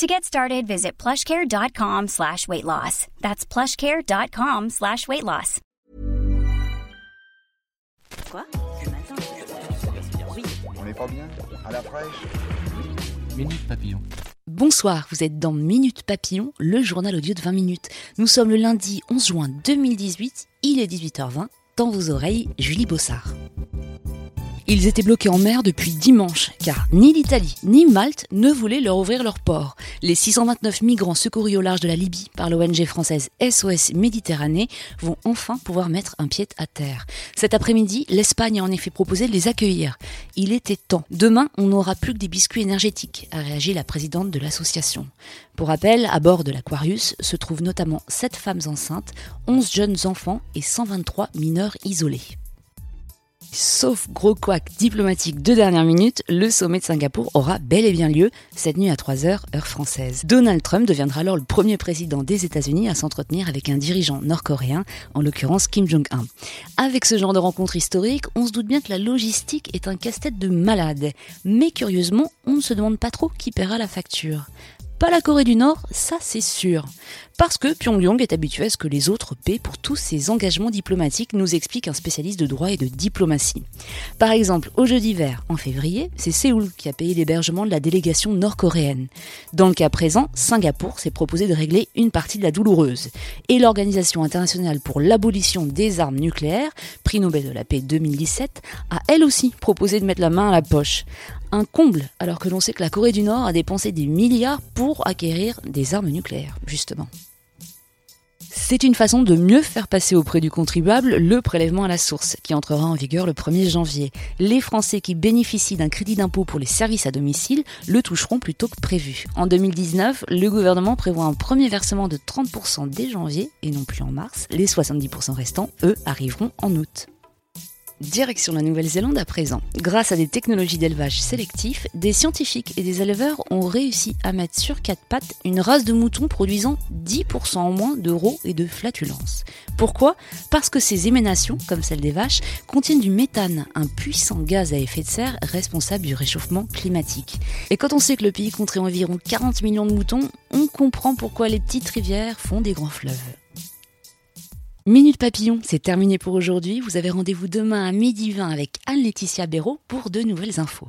To get started, visit plushcare.com slash weight loss. That's plushcare.com slash weight loss. Quoi? On n'est pas bien? À la fraîche? Minute Papillon. Bonsoir, vous êtes dans Minute Papillon, le journal audio de 20 minutes. Nous sommes le lundi 11 juin 2018, il est 18h20. Dans vos oreilles, Julie Bossard. Ils étaient bloqués en mer depuis dimanche, car ni l'Italie ni Malte ne voulaient leur ouvrir leur port. Les 629 migrants secourus au large de la Libye par l'ONG française SOS Méditerranée vont enfin pouvoir mettre un pied à terre. Cet après-midi, l'Espagne a en effet proposé de les accueillir. Il était temps. Demain, on n'aura plus que des biscuits énergétiques, a réagi la présidente de l'association. Pour rappel, à bord de l'Aquarius se trouvent notamment 7 femmes enceintes, 11 jeunes enfants et 123 mineurs isolés. Sauf gros couac diplomatique de dernière minute, le sommet de Singapour aura bel et bien lieu cette nuit à 3h, heure française. Donald Trump deviendra alors le premier président des États-Unis à s'entretenir avec un dirigeant nord-coréen, en l'occurrence Kim Jong-un. Avec ce genre de rencontre historique, on se doute bien que la logistique est un casse-tête de malade. Mais curieusement, on ne se demande pas trop qui paiera la facture pas la Corée du Nord, ça c'est sûr. Parce que Pyongyang est habitué à ce que les autres paient pour tous ses engagements diplomatiques, nous explique un spécialiste de droit et de diplomatie. Par exemple, au jeu d'hiver, en février, c'est Séoul qui a payé l'hébergement de la délégation nord-coréenne. Dans le cas présent, Singapour s'est proposé de régler une partie de la douloureuse. Et l'Organisation internationale pour l'abolition des armes nucléaires, prix Nobel de la paix 2017, a elle aussi proposé de mettre la main à la poche un comble, alors que l'on sait que la Corée du Nord a dépensé des milliards pour acquérir des armes nucléaires, justement. C'est une façon de mieux faire passer auprès du contribuable le prélèvement à la source, qui entrera en vigueur le 1er janvier. Les Français qui bénéficient d'un crédit d'impôt pour les services à domicile le toucheront plus tôt que prévu. En 2019, le gouvernement prévoit un premier versement de 30% dès janvier et non plus en mars. Les 70% restants, eux, arriveront en août. Direction la Nouvelle-Zélande à présent. Grâce à des technologies d'élevage sélectif, des scientifiques et des éleveurs ont réussi à mettre sur quatre pattes une race de moutons produisant 10% en moins de rots et de flatulences. Pourquoi? Parce que ces éménations, comme celles des vaches, contiennent du méthane, un puissant gaz à effet de serre responsable du réchauffement climatique. Et quand on sait que le pays compterait environ 40 millions de moutons, on comprend pourquoi les petites rivières font des grands fleuves. Minute Papillon, c'est terminé pour aujourd'hui. Vous avez rendez-vous demain à midi 20 avec Anne-Laetitia Béraud pour de nouvelles infos.